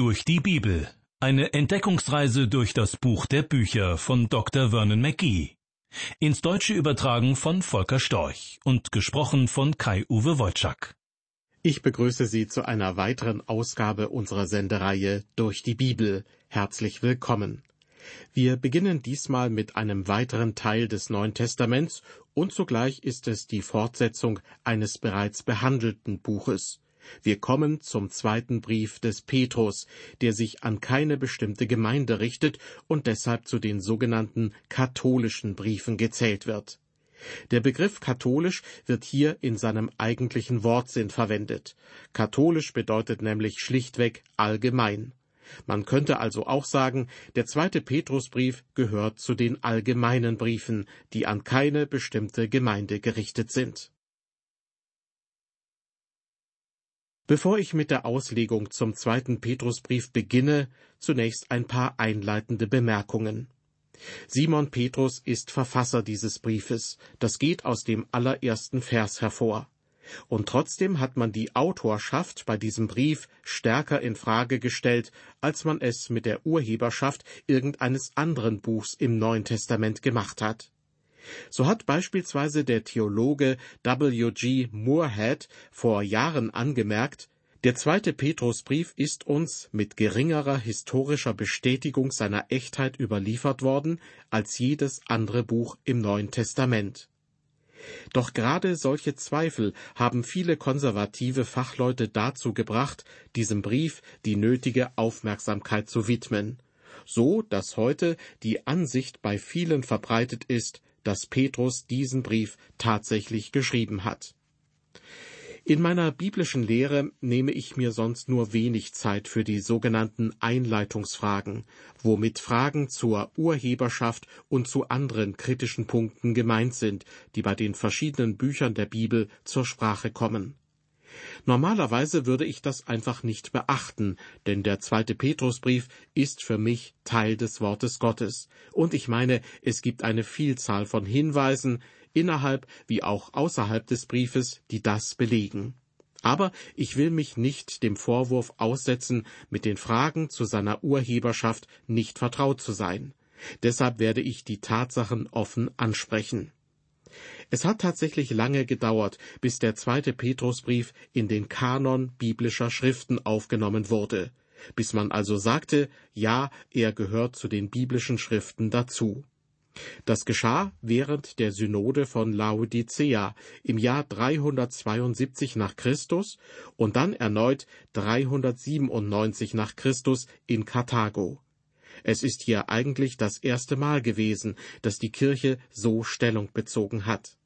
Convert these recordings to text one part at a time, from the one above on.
Durch die Bibel. Eine Entdeckungsreise durch das Buch der Bücher von Dr. Vernon McGee. Ins Deutsche übertragen von Volker Storch und gesprochen von Kai-Uwe Wojczak. Ich begrüße Sie zu einer weiteren Ausgabe unserer Sendereihe Durch die Bibel. Herzlich willkommen. Wir beginnen diesmal mit einem weiteren Teil des Neuen Testaments und zugleich ist es die Fortsetzung eines bereits behandelten Buches. Wir kommen zum zweiten Brief des Petrus, der sich an keine bestimmte Gemeinde richtet und deshalb zu den sogenannten katholischen Briefen gezählt wird. Der Begriff katholisch wird hier in seinem eigentlichen Wortsinn verwendet. Katholisch bedeutet nämlich schlichtweg allgemein. Man könnte also auch sagen, der zweite Petrusbrief gehört zu den allgemeinen Briefen, die an keine bestimmte Gemeinde gerichtet sind. Bevor ich mit der Auslegung zum zweiten Petrusbrief beginne, zunächst ein paar einleitende Bemerkungen. Simon Petrus ist Verfasser dieses Briefes, das geht aus dem allerersten Vers hervor. Und trotzdem hat man die Autorschaft bei diesem Brief stärker in Frage gestellt, als man es mit der Urheberschaft irgendeines anderen Buchs im Neuen Testament gemacht hat. So hat beispielsweise der Theologe W. G. Moorhead vor Jahren angemerkt, der zweite Petrusbrief ist uns mit geringerer historischer Bestätigung seiner Echtheit überliefert worden als jedes andere Buch im Neuen Testament. Doch gerade solche Zweifel haben viele konservative Fachleute dazu gebracht, diesem Brief die nötige Aufmerksamkeit zu widmen, so dass heute die Ansicht bei vielen verbreitet ist, dass Petrus diesen Brief tatsächlich geschrieben hat. In meiner biblischen Lehre nehme ich mir sonst nur wenig Zeit für die sogenannten Einleitungsfragen, womit Fragen zur Urheberschaft und zu anderen kritischen Punkten gemeint sind, die bei den verschiedenen Büchern der Bibel zur Sprache kommen. Normalerweise würde ich das einfach nicht beachten, denn der zweite Petrusbrief ist für mich Teil des Wortes Gottes. Und ich meine, es gibt eine Vielzahl von Hinweisen, innerhalb wie auch außerhalb des Briefes, die das belegen. Aber ich will mich nicht dem Vorwurf aussetzen, mit den Fragen zu seiner Urheberschaft nicht vertraut zu sein. Deshalb werde ich die Tatsachen offen ansprechen. Es hat tatsächlich lange gedauert, bis der zweite Petrusbrief in den Kanon biblischer Schriften aufgenommen wurde, bis man also sagte, ja, er gehört zu den biblischen Schriften dazu. Das geschah während der Synode von Laodicea im Jahr 372 nach Christus und dann erneut 397 nach Christus in Karthago. Es ist hier eigentlich das erste Mal gewesen, dass die Kirche so Stellung bezogen hat.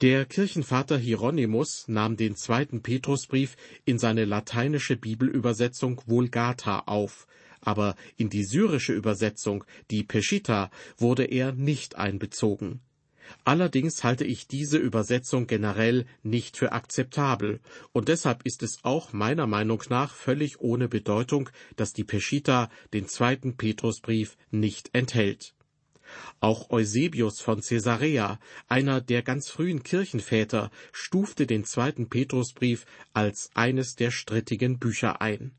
Der Kirchenvater Hieronymus nahm den zweiten Petrusbrief in seine lateinische Bibelübersetzung Vulgata auf, aber in die syrische Übersetzung, die Peshitta, wurde er nicht einbezogen. Allerdings halte ich diese Übersetzung generell nicht für akzeptabel, und deshalb ist es auch meiner Meinung nach völlig ohne Bedeutung, dass die Peshitta den zweiten Petrusbrief nicht enthält. Auch Eusebius von Caesarea, einer der ganz frühen Kirchenväter, stufte den zweiten Petrusbrief als eines der strittigen Bücher ein.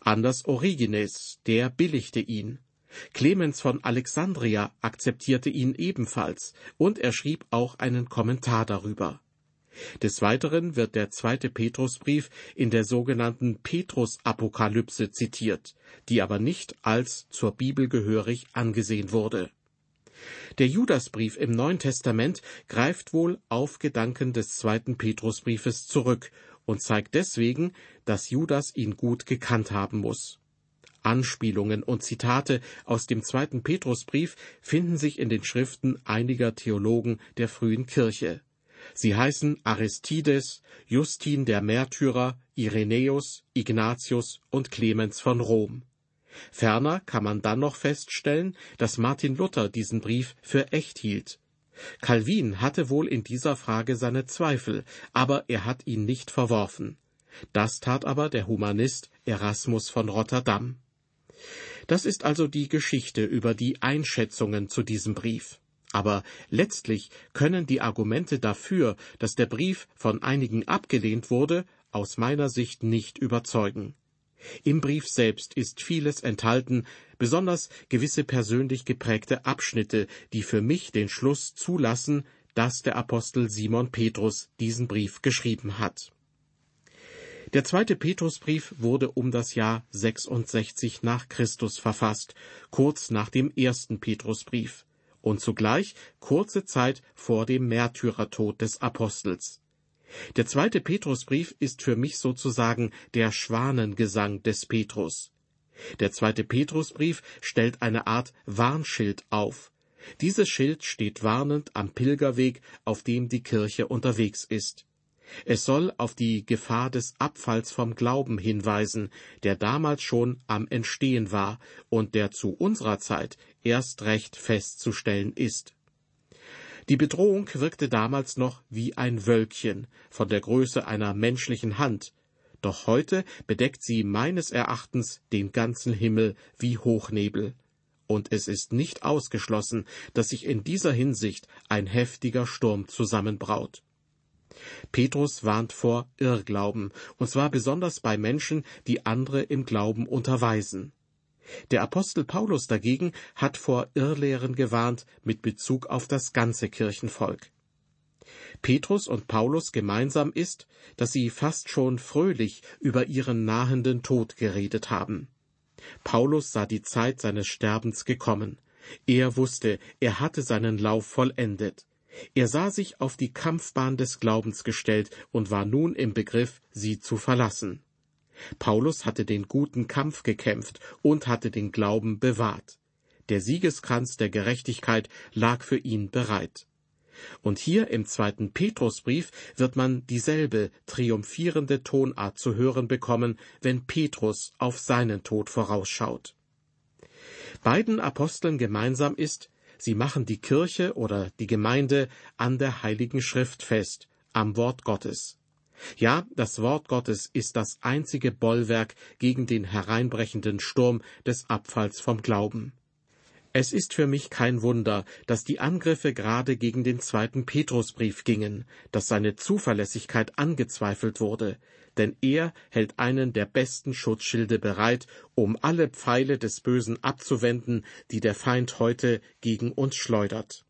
Anders Origenes, der billigte ihn. Clemens von Alexandria akzeptierte ihn ebenfalls, und er schrieb auch einen Kommentar darüber. Des Weiteren wird der zweite Petrusbrief in der sogenannten Petrusapokalypse zitiert, die aber nicht als zur Bibel gehörig angesehen wurde. Der Judasbrief im Neuen Testament greift wohl auf Gedanken des zweiten Petrusbriefes zurück und zeigt deswegen, dass Judas ihn gut gekannt haben muss. Anspielungen und Zitate aus dem zweiten Petrusbrief finden sich in den Schriften einiger Theologen der frühen Kirche. Sie heißen Aristides, Justin der Märtyrer, Irenäus, Ignatius und Clemens von Rom. Ferner kann man dann noch feststellen, dass Martin Luther diesen Brief für echt hielt. Calvin hatte wohl in dieser Frage seine Zweifel, aber er hat ihn nicht verworfen. Das tat aber der Humanist Erasmus von Rotterdam. Das ist also die Geschichte über die Einschätzungen zu diesem Brief. Aber letztlich können die Argumente dafür, dass der Brief von einigen abgelehnt wurde, aus meiner Sicht nicht überzeugen. Im Brief selbst ist vieles enthalten, besonders gewisse persönlich geprägte Abschnitte, die für mich den Schluss zulassen, dass der Apostel Simon Petrus diesen Brief geschrieben hat. Der zweite Petrusbrief wurde um das Jahr 66 nach Christus verfasst, kurz nach dem ersten Petrusbrief und zugleich kurze Zeit vor dem Märtyrertod des Apostels. Der zweite Petrusbrief ist für mich sozusagen der Schwanengesang des Petrus. Der zweite Petrusbrief stellt eine Art Warnschild auf. Dieses Schild steht warnend am Pilgerweg, auf dem die Kirche unterwegs ist. Es soll auf die Gefahr des Abfalls vom Glauben hinweisen, der damals schon am Entstehen war und der zu unserer Zeit erst recht festzustellen ist. Die Bedrohung wirkte damals noch wie ein Wölkchen von der Größe einer menschlichen Hand, doch heute bedeckt sie meines Erachtens den ganzen Himmel wie Hochnebel. Und es ist nicht ausgeschlossen, dass sich in dieser Hinsicht ein heftiger Sturm zusammenbraut. Petrus warnt vor Irrglauben, und zwar besonders bei Menschen, die andere im Glauben unterweisen. Der Apostel Paulus dagegen hat vor Irrlehren gewarnt mit Bezug auf das ganze Kirchenvolk. Petrus und Paulus gemeinsam ist, dass sie fast schon fröhlich über ihren nahenden Tod geredet haben. Paulus sah die Zeit seines Sterbens gekommen. Er wusste, er hatte seinen Lauf vollendet. Er sah sich auf die Kampfbahn des Glaubens gestellt und war nun im Begriff, sie zu verlassen. Paulus hatte den guten Kampf gekämpft und hatte den Glauben bewahrt. Der Siegeskranz der Gerechtigkeit lag für ihn bereit. Und hier im zweiten Petrusbrief wird man dieselbe triumphierende Tonart zu hören bekommen, wenn Petrus auf seinen Tod vorausschaut. Beiden Aposteln gemeinsam ist, sie machen die Kirche oder die Gemeinde an der Heiligen Schrift fest, am Wort Gottes. Ja, das Wort Gottes ist das einzige Bollwerk gegen den hereinbrechenden Sturm des Abfalls vom Glauben. Es ist für mich kein Wunder, dass die Angriffe gerade gegen den zweiten Petrusbrief gingen, dass seine Zuverlässigkeit angezweifelt wurde, denn er hält einen der besten Schutzschilde bereit, um alle Pfeile des Bösen abzuwenden, die der Feind heute gegen uns schleudert.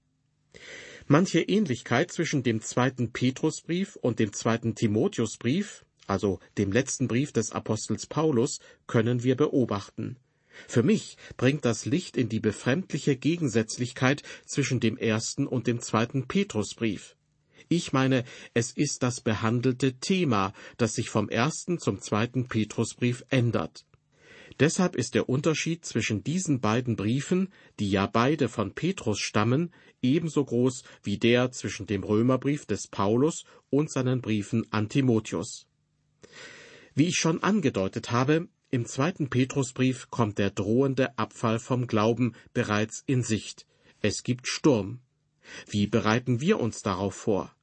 Manche Ähnlichkeit zwischen dem zweiten Petrusbrief und dem zweiten Timotheusbrief, also dem letzten Brief des Apostels Paulus, können wir beobachten. Für mich bringt das Licht in die befremdliche Gegensätzlichkeit zwischen dem ersten und dem zweiten Petrusbrief. Ich meine, es ist das behandelte Thema, das sich vom ersten zum zweiten Petrusbrief ändert. Deshalb ist der Unterschied zwischen diesen beiden Briefen, die ja beide von Petrus stammen, ebenso groß wie der zwischen dem Römerbrief des Paulus und seinen Briefen an Timotheus. Wie ich schon angedeutet habe, im zweiten Petrusbrief kommt der drohende Abfall vom Glauben bereits in Sicht. Es gibt Sturm. Wie bereiten wir uns darauf vor?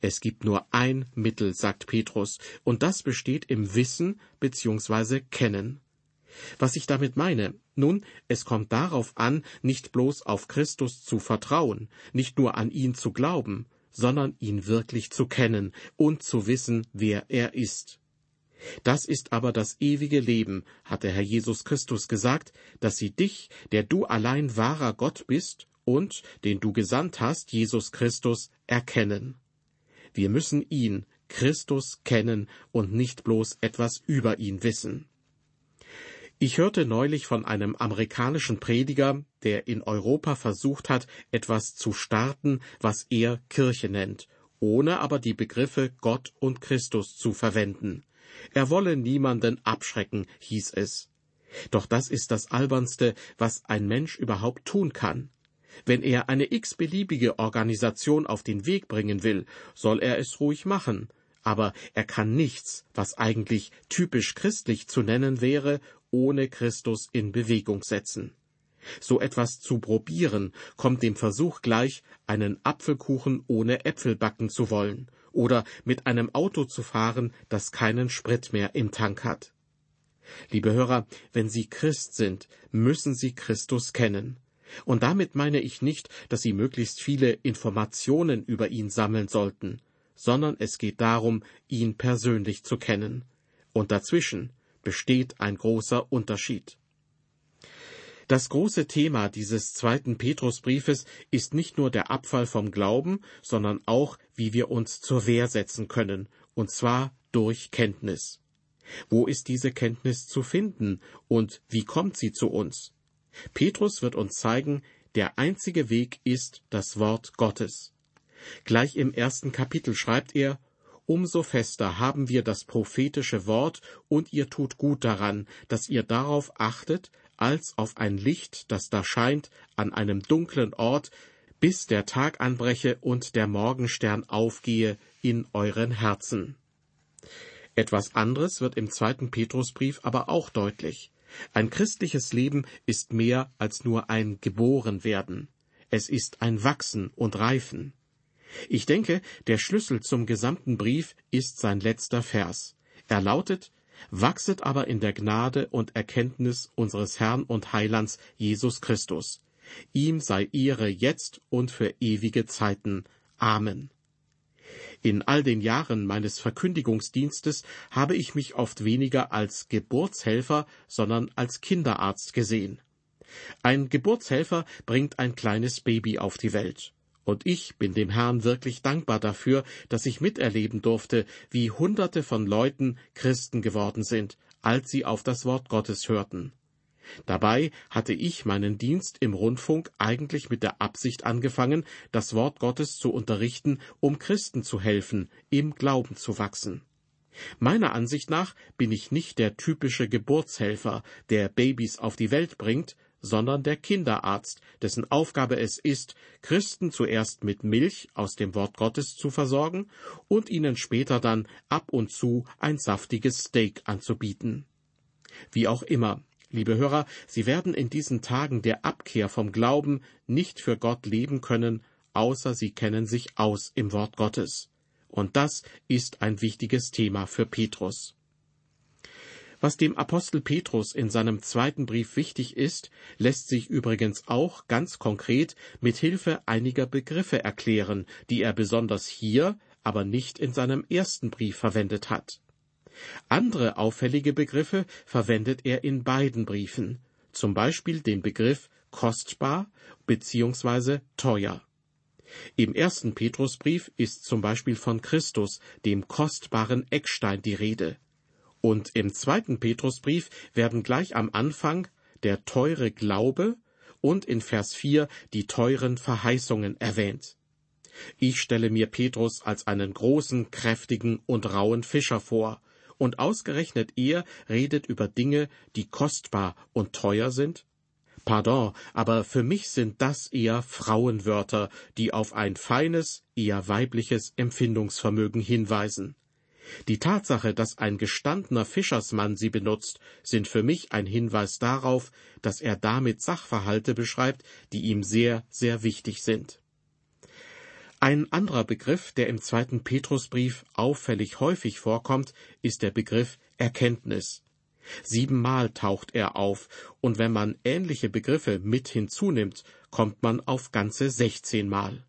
Es gibt nur ein Mittel, sagt Petrus, und das besteht im Wissen bzw. Kennen. Was ich damit meine? Nun, es kommt darauf an, nicht bloß auf Christus zu vertrauen, nicht nur an ihn zu glauben, sondern ihn wirklich zu kennen und zu wissen, wer er ist. Das ist aber das ewige Leben, hat der Herr Jesus Christus gesagt, dass sie dich, der du allein wahrer Gott bist und den du gesandt hast, Jesus Christus, erkennen. Wir müssen ihn, Christus, kennen und nicht bloß etwas über ihn wissen. Ich hörte neulich von einem amerikanischen Prediger, der in Europa versucht hat, etwas zu starten, was er Kirche nennt, ohne aber die Begriffe Gott und Christus zu verwenden. Er wolle niemanden abschrecken, hieß es. Doch das ist das Albernste, was ein Mensch überhaupt tun kann. Wenn er eine x-beliebige Organisation auf den Weg bringen will, soll er es ruhig machen, aber er kann nichts, was eigentlich typisch christlich zu nennen wäre, ohne Christus in Bewegung setzen. So etwas zu probieren, kommt dem Versuch gleich, einen Apfelkuchen ohne Äpfel backen zu wollen, oder mit einem Auto zu fahren, das keinen Sprit mehr im Tank hat. Liebe Hörer, wenn Sie Christ sind, müssen Sie Christus kennen. Und damit meine ich nicht, dass Sie möglichst viele Informationen über ihn sammeln sollten, sondern es geht darum, ihn persönlich zu kennen. Und dazwischen besteht ein großer Unterschied. Das große Thema dieses zweiten Petrusbriefes ist nicht nur der Abfall vom Glauben, sondern auch, wie wir uns zur Wehr setzen können, und zwar durch Kenntnis. Wo ist diese Kenntnis zu finden und wie kommt sie zu uns? Petrus wird uns zeigen, der einzige Weg ist das Wort Gottes. Gleich im ersten Kapitel schreibt er, Umso fester haben wir das prophetische Wort, und ihr tut gut daran, dass ihr darauf achtet, als auf ein Licht, das da scheint, an einem dunklen Ort, bis der Tag anbreche und der Morgenstern aufgehe in euren Herzen. Etwas anderes wird im zweiten Petrusbrief aber auch deutlich. Ein christliches Leben ist mehr als nur ein Geborenwerden. Es ist ein Wachsen und Reifen. Ich denke, der Schlüssel zum gesamten Brief ist sein letzter Vers. Er lautet, Wachset aber in der Gnade und Erkenntnis unseres Herrn und Heilands Jesus Christus. Ihm sei Ehre jetzt und für ewige Zeiten. Amen. In all den Jahren meines Verkündigungsdienstes habe ich mich oft weniger als Geburtshelfer, sondern als Kinderarzt gesehen. Ein Geburtshelfer bringt ein kleines Baby auf die Welt. Und ich bin dem Herrn wirklich dankbar dafür, dass ich miterleben durfte, wie Hunderte von Leuten Christen geworden sind, als sie auf das Wort Gottes hörten. Dabei hatte ich meinen Dienst im Rundfunk eigentlich mit der Absicht angefangen, das Wort Gottes zu unterrichten, um Christen zu helfen, im Glauben zu wachsen. Meiner Ansicht nach bin ich nicht der typische Geburtshelfer, der Babys auf die Welt bringt, sondern der Kinderarzt, dessen Aufgabe es ist, Christen zuerst mit Milch aus dem Wort Gottes zu versorgen und ihnen später dann ab und zu ein saftiges Steak anzubieten. Wie auch immer, liebe Hörer, Sie werden in diesen Tagen der Abkehr vom Glauben nicht für Gott leben können, außer Sie kennen sich aus im Wort Gottes. Und das ist ein wichtiges Thema für Petrus. Was dem Apostel Petrus in seinem zweiten Brief wichtig ist, lässt sich übrigens auch ganz konkret mit Hilfe einiger Begriffe erklären, die er besonders hier, aber nicht in seinem ersten Brief verwendet hat. Andere auffällige Begriffe verwendet er in beiden Briefen, zum Beispiel den Begriff kostbar bzw. teuer. Im ersten Petrusbrief ist zum Beispiel von Christus, dem kostbaren Eckstein, die Rede. Und im zweiten Petrusbrief werden gleich am Anfang der teure Glaube und in Vers 4 die teuren Verheißungen erwähnt. Ich stelle mir Petrus als einen großen, kräftigen und rauen Fischer vor, und ausgerechnet er redet über Dinge, die kostbar und teuer sind? Pardon, aber für mich sind das eher Frauenwörter, die auf ein feines, eher weibliches Empfindungsvermögen hinweisen. Die Tatsache, dass ein gestandener Fischersmann sie benutzt, sind für mich ein Hinweis darauf, dass er damit Sachverhalte beschreibt, die ihm sehr, sehr wichtig sind. Ein anderer Begriff, der im zweiten Petrusbrief auffällig häufig vorkommt, ist der Begriff Erkenntnis. Siebenmal taucht er auf, und wenn man ähnliche Begriffe mit hinzunimmt, kommt man auf ganze sechzehnmal.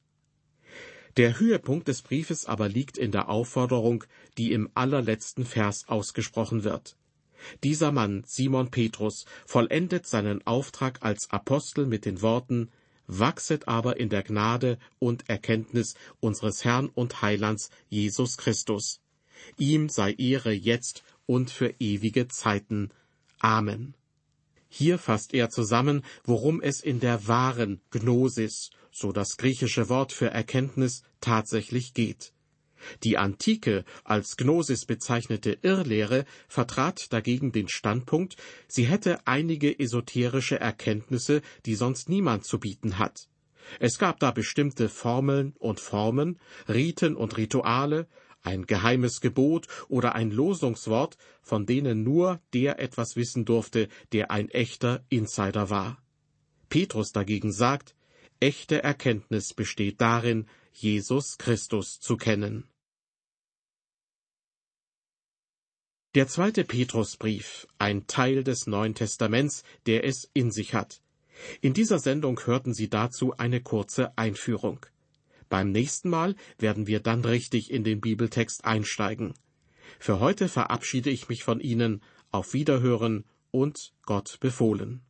Der Höhepunkt des Briefes aber liegt in der Aufforderung, die im allerletzten Vers ausgesprochen wird. Dieser Mann, Simon Petrus, vollendet seinen Auftrag als Apostel mit den Worten Wachset aber in der Gnade und Erkenntnis unseres Herrn und Heilands Jesus Christus. Ihm sei Ehre jetzt und für ewige Zeiten. Amen. Hier fasst er zusammen, worum es in der wahren Gnosis so das griechische Wort für Erkenntnis tatsächlich geht. Die Antike als Gnosis bezeichnete Irrlehre vertrat dagegen den Standpunkt, sie hätte einige esoterische Erkenntnisse, die sonst niemand zu bieten hat. Es gab da bestimmte Formeln und Formen, Riten und Rituale, ein geheimes Gebot oder ein Losungswort, von denen nur der etwas wissen durfte, der ein echter Insider war. Petrus dagegen sagt, Echte Erkenntnis besteht darin, Jesus Christus zu kennen. Der zweite Petrusbrief, ein Teil des Neuen Testaments, der es in sich hat. In dieser Sendung hörten Sie dazu eine kurze Einführung. Beim nächsten Mal werden wir dann richtig in den Bibeltext einsteigen. Für heute verabschiede ich mich von Ihnen Auf Wiederhören und Gott befohlen.